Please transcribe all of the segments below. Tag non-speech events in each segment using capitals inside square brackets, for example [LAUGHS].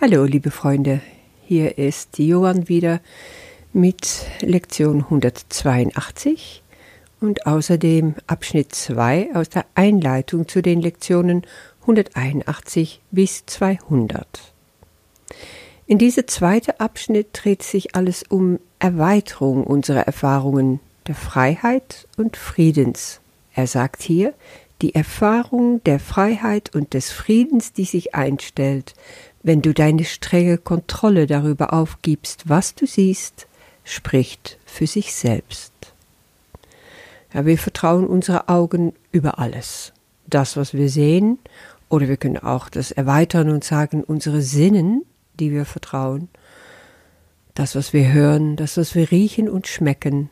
Hallo, liebe Freunde, hier ist Johann wieder mit Lektion 182 und außerdem Abschnitt 2 aus der Einleitung zu den Lektionen 181 bis 200. In diesem zweiten Abschnitt dreht sich alles um Erweiterung unserer Erfahrungen der Freiheit und Friedens. Er sagt hier, die Erfahrung der Freiheit und des Friedens, die sich einstellt, wenn du deine strenge Kontrolle darüber aufgibst, was du siehst, spricht für sich selbst. Ja, wir vertrauen unsere Augen über alles. Das, was wir sehen, oder wir können auch das erweitern und sagen, unsere Sinnen, die wir vertrauen, das, was wir hören, das, was wir riechen und schmecken,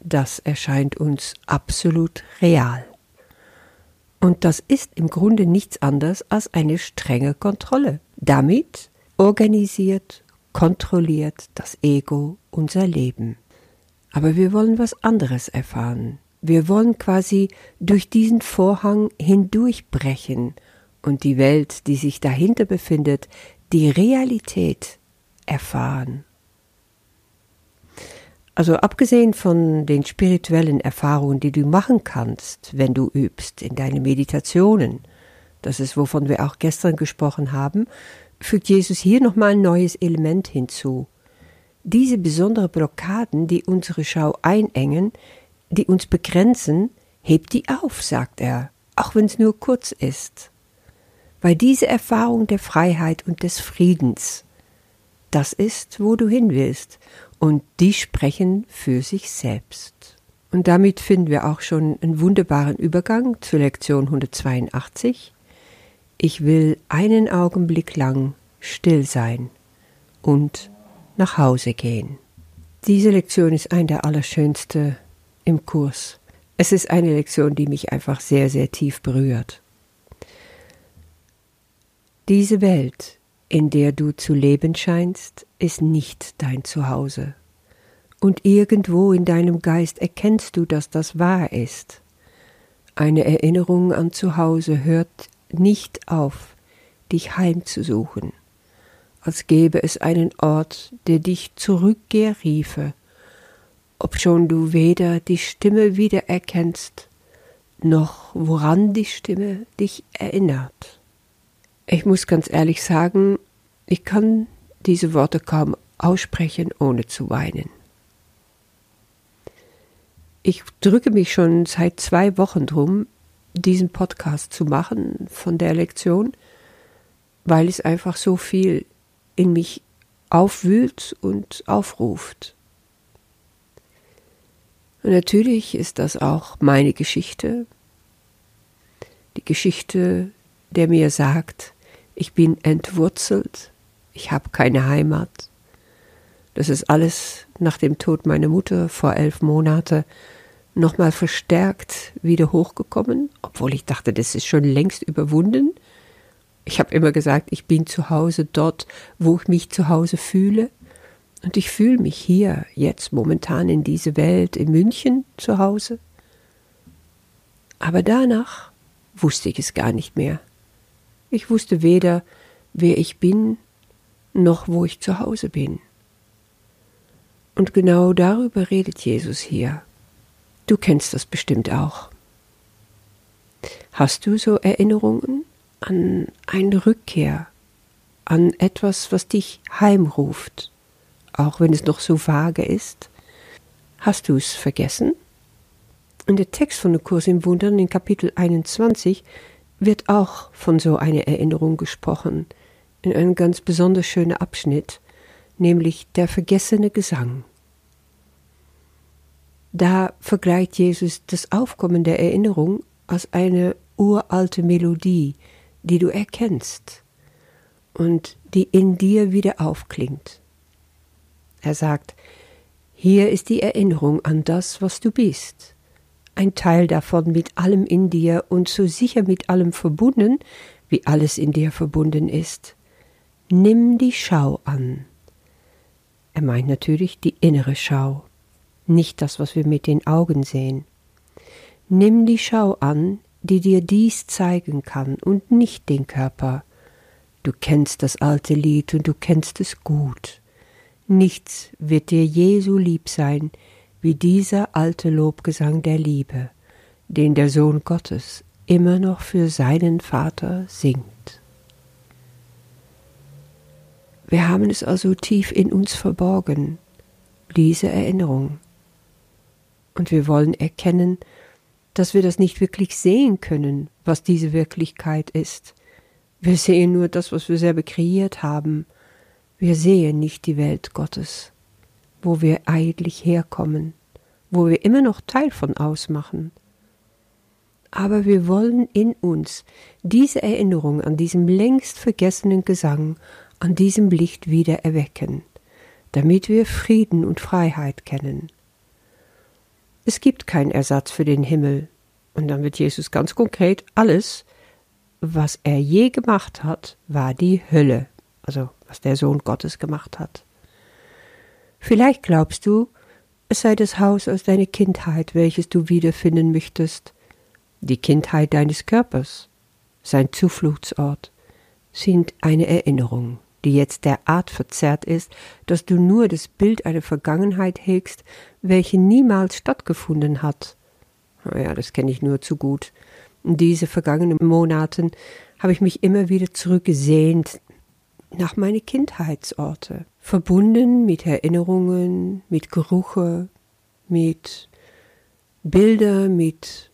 das erscheint uns absolut real. Und das ist im Grunde nichts anderes als eine strenge Kontrolle. Damit organisiert, kontrolliert das Ego unser Leben. Aber wir wollen was anderes erfahren. Wir wollen quasi durch diesen Vorhang hindurchbrechen und die Welt, die sich dahinter befindet, die Realität erfahren. Also abgesehen von den spirituellen Erfahrungen, die du machen kannst, wenn du übst in deine Meditationen, das ist, wovon wir auch gestern gesprochen haben, fügt Jesus hier nochmal ein neues Element hinzu. Diese besonderen Blockaden, die unsere Schau einengen, die uns begrenzen, hebt die auf, sagt er, auch wenn es nur kurz ist. Weil diese Erfahrung der Freiheit und des Friedens, das ist, wo du hin willst, und die sprechen für sich selbst. Und damit finden wir auch schon einen wunderbaren Übergang zur Lektion 182. Ich will einen Augenblick lang still sein und nach Hause gehen. Diese Lektion ist eine der allerschönsten im Kurs. Es ist eine Lektion, die mich einfach sehr, sehr tief berührt. Diese Welt, in der du zu leben scheinst, ist nicht dein Zuhause. Und irgendwo in deinem Geist erkennst du, dass das wahr ist. Eine Erinnerung an Zuhause hört nicht auf, dich heimzusuchen, als gäbe es einen Ort, der dich zurückkehr riefe, obschon du weder die Stimme wiedererkennst, noch woran die Stimme dich erinnert. Ich muss ganz ehrlich sagen, ich kann diese Worte kaum aussprechen, ohne zu weinen. Ich drücke mich schon seit zwei Wochen drum, diesen Podcast zu machen von der Lektion, weil es einfach so viel in mich aufwühlt und aufruft. Und natürlich ist das auch meine Geschichte, die Geschichte, der mir sagt, ich bin entwurzelt, ich habe keine Heimat. Das ist alles nach dem Tod meiner Mutter vor elf Monaten nochmal verstärkt wieder hochgekommen, obwohl ich dachte, das ist schon längst überwunden. Ich habe immer gesagt, ich bin zu Hause dort, wo ich mich zu Hause fühle. Und ich fühle mich hier, jetzt momentan in dieser Welt, in München zu Hause. Aber danach wusste ich es gar nicht mehr. Ich wusste weder, wer ich bin, noch wo ich zu Hause bin. Und genau darüber redet Jesus hier. Du kennst das bestimmt auch. Hast du so Erinnerungen an eine Rückkehr, an etwas, was dich heimruft, auch wenn es noch so vage ist? Hast du es vergessen? In der Text von der Kurs im Wundern in Kapitel 21 wird auch von so einer Erinnerung gesprochen, in einem ganz besonders schönen Abschnitt, nämlich der vergessene Gesang. Da vergleicht Jesus das Aufkommen der Erinnerung als eine uralte Melodie, die du erkennst und die in dir wieder aufklingt. Er sagt, hier ist die Erinnerung an das, was du bist ein Teil davon mit allem in dir und so sicher mit allem verbunden, wie alles in dir verbunden ist. Nimm die Schau an. Er meint natürlich die innere Schau, nicht das, was wir mit den Augen sehen. Nimm die Schau an, die dir dies zeigen kann und nicht den Körper. Du kennst das alte Lied und du kennst es gut. Nichts wird dir je so lieb sein wie dieser alte Lobgesang der Liebe, den der Sohn Gottes immer noch für seinen Vater singt. Wir haben es also tief in uns verborgen, diese Erinnerung. Und wir wollen erkennen, dass wir das nicht wirklich sehen können, was diese Wirklichkeit ist. Wir sehen nur das, was wir selber kreiert haben. Wir sehen nicht die Welt Gottes, wo wir eigentlich herkommen, wo wir immer noch Teil von ausmachen. Aber wir wollen in uns diese Erinnerung an diesem längst vergessenen Gesang, an diesem Licht wieder erwecken, damit wir Frieden und Freiheit kennen. Es gibt keinen Ersatz für den Himmel. Und dann wird Jesus ganz konkret, alles, was er je gemacht hat, war die Hölle, also was der Sohn Gottes gemacht hat. Vielleicht glaubst du, es sei das Haus aus deiner Kindheit, welches du wiederfinden möchtest, die Kindheit deines Körpers, sein Zufluchtsort, sind eine Erinnerung die jetzt derart verzerrt ist, dass du nur das Bild einer Vergangenheit hegst, welche niemals stattgefunden hat. Ja, das kenne ich nur zu gut. In diese vergangenen Monaten habe ich mich immer wieder zurückgesehnt nach meine Kindheitsorte, verbunden mit Erinnerungen, mit Gerüche, mit Bilder, mit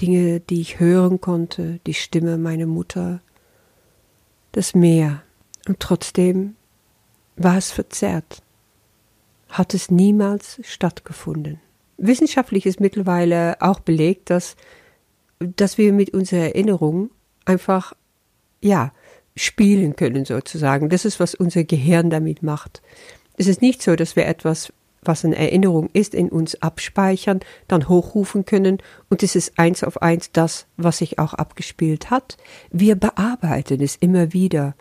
Dinge, die ich hören konnte, die Stimme meiner Mutter, das Meer, und trotzdem war es verzerrt, hat es niemals stattgefunden. Wissenschaftlich ist mittlerweile auch belegt, dass, dass wir mit unserer Erinnerung einfach, ja, spielen können sozusagen. Das ist, was unser Gehirn damit macht. Es ist nicht so, dass wir etwas, was eine Erinnerung ist, in uns abspeichern, dann hochrufen können und es ist eins auf eins das, was sich auch abgespielt hat. Wir bearbeiten es immer wieder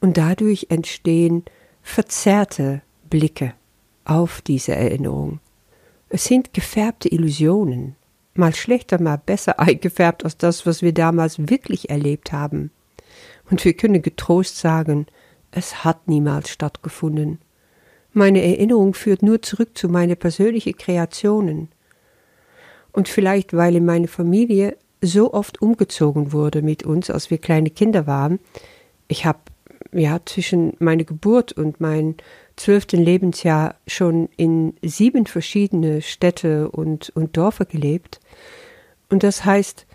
und dadurch entstehen verzerrte Blicke auf diese Erinnerung. Es sind gefärbte Illusionen, mal schlechter, mal besser [LAUGHS] eingefärbt als das, was wir damals wirklich erlebt haben. Und wir können getrost sagen, es hat niemals stattgefunden. Meine Erinnerung führt nur zurück zu meinen persönlichen Kreationen. Und vielleicht, weil in meine Familie so oft umgezogen wurde mit uns, als wir kleine Kinder waren, ich habe ja, zwischen meiner Geburt und mein zwölften Lebensjahr schon in sieben verschiedene Städte und, und Dörfer gelebt. Und das heißt,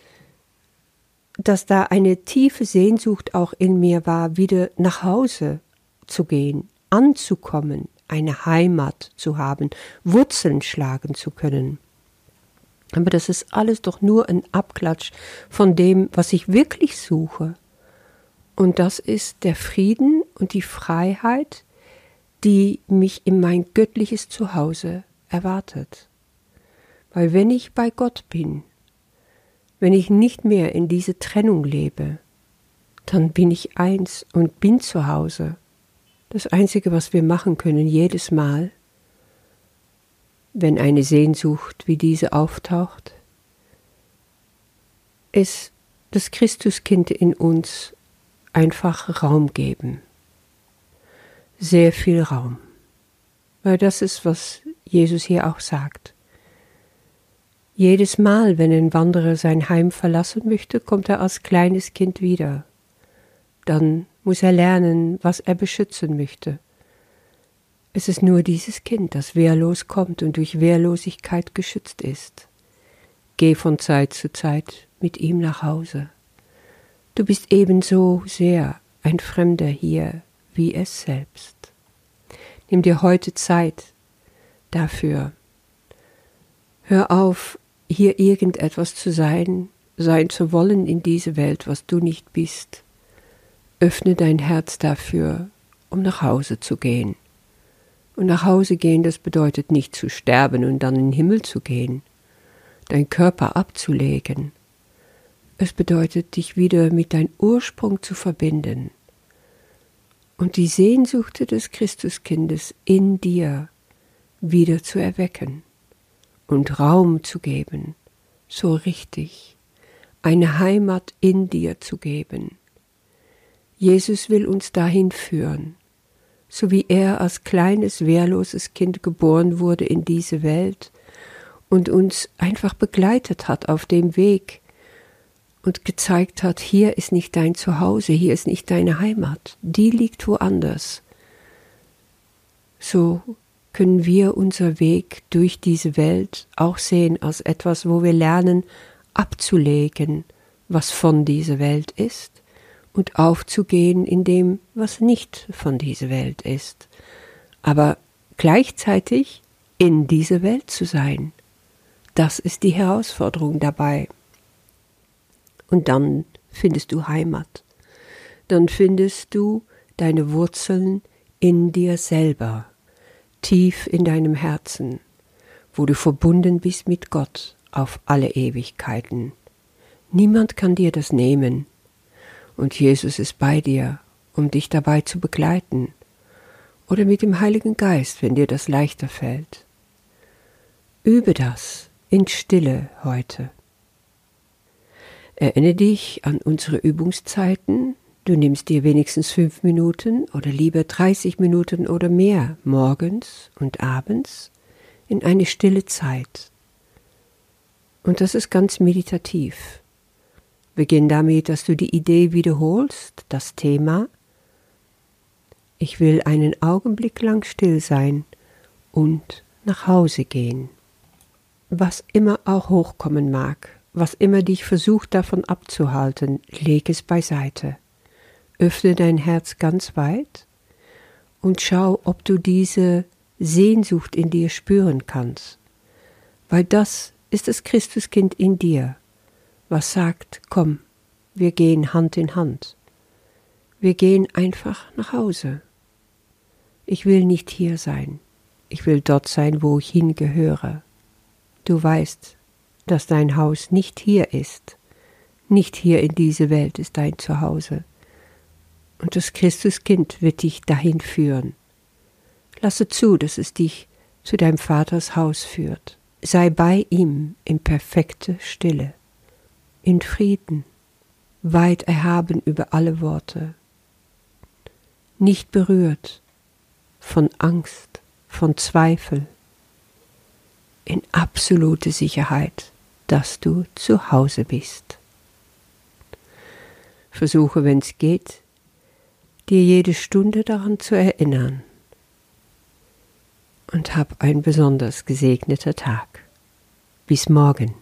dass da eine tiefe Sehnsucht auch in mir war, wieder nach Hause zu gehen, anzukommen, eine Heimat zu haben, Wurzeln schlagen zu können. Aber das ist alles doch nur ein Abklatsch von dem, was ich wirklich suche. Und das ist der Frieden und die Freiheit, die mich in mein göttliches Zuhause erwartet. Weil wenn ich bei Gott bin, wenn ich nicht mehr in diese Trennung lebe, dann bin ich eins und bin zu Hause. Das Einzige, was wir machen können jedes Mal, wenn eine Sehnsucht wie diese auftaucht, ist das Christuskind in uns einfach Raum geben. Sehr viel Raum. Weil das ist, was Jesus hier auch sagt. Jedes Mal, wenn ein Wanderer sein Heim verlassen möchte, kommt er als kleines Kind wieder. Dann muss er lernen, was er beschützen möchte. Es ist nur dieses Kind, das wehrlos kommt und durch Wehrlosigkeit geschützt ist. Geh von Zeit zu Zeit mit ihm nach Hause. Du bist ebenso sehr ein Fremder hier wie es selbst. Nimm dir heute Zeit dafür. Hör auf, hier irgendetwas zu sein, sein zu wollen in diese Welt, was du nicht bist. Öffne dein Herz dafür, um nach Hause zu gehen. Und nach Hause gehen, das bedeutet nicht zu sterben und dann in den Himmel zu gehen, dein Körper abzulegen, es bedeutet, dich wieder mit deinem Ursprung zu verbinden und die Sehnsucht des Christuskindes in dir wieder zu erwecken und Raum zu geben, so richtig, eine Heimat in dir zu geben. Jesus will uns dahin führen, so wie er als kleines, wehrloses Kind geboren wurde in diese Welt und uns einfach begleitet hat auf dem Weg und gezeigt hat, hier ist nicht dein Zuhause, hier ist nicht deine Heimat, die liegt woanders. So können wir unser Weg durch diese Welt auch sehen als etwas, wo wir lernen abzulegen, was von dieser Welt ist und aufzugehen in dem, was nicht von dieser Welt ist, aber gleichzeitig in dieser Welt zu sein. Das ist die Herausforderung dabei. Und dann findest du Heimat. Dann findest du deine Wurzeln in dir selber, tief in deinem Herzen, wo du verbunden bist mit Gott auf alle Ewigkeiten. Niemand kann dir das nehmen, und Jesus ist bei dir, um dich dabei zu begleiten, oder mit dem Heiligen Geist, wenn dir das leichter fällt. Übe das in Stille heute. Erinnere dich an unsere Übungszeiten. Du nimmst dir wenigstens fünf Minuten oder lieber 30 Minuten oder mehr morgens und abends in eine stille Zeit. Und das ist ganz meditativ. Beginn damit, dass du die Idee wiederholst, das Thema. Ich will einen Augenblick lang still sein und nach Hause gehen. Was immer auch hochkommen mag, was immer dich versucht davon abzuhalten, leg es beiseite. Öffne dein Herz ganz weit und schau, ob du diese Sehnsucht in dir spüren kannst, weil das ist das Christuskind in dir, was sagt, komm, wir gehen Hand in Hand. Wir gehen einfach nach Hause. Ich will nicht hier sein. Ich will dort sein, wo ich hingehöre. Du weißt, dass dein Haus nicht hier ist. Nicht hier in diese Welt ist dein Zuhause. Und das Christuskind wird dich dahin führen. Lasse zu, dass es dich zu deinem Vaters Haus führt. Sei bei ihm in perfekte Stille in Frieden, weit erhaben über alle Worte, nicht berührt von Angst, von Zweifel, in absolute Sicherheit, dass du zu Hause bist. Versuche, wenn es geht, dir jede Stunde daran zu erinnern und hab ein besonders gesegneter Tag. Bis morgen.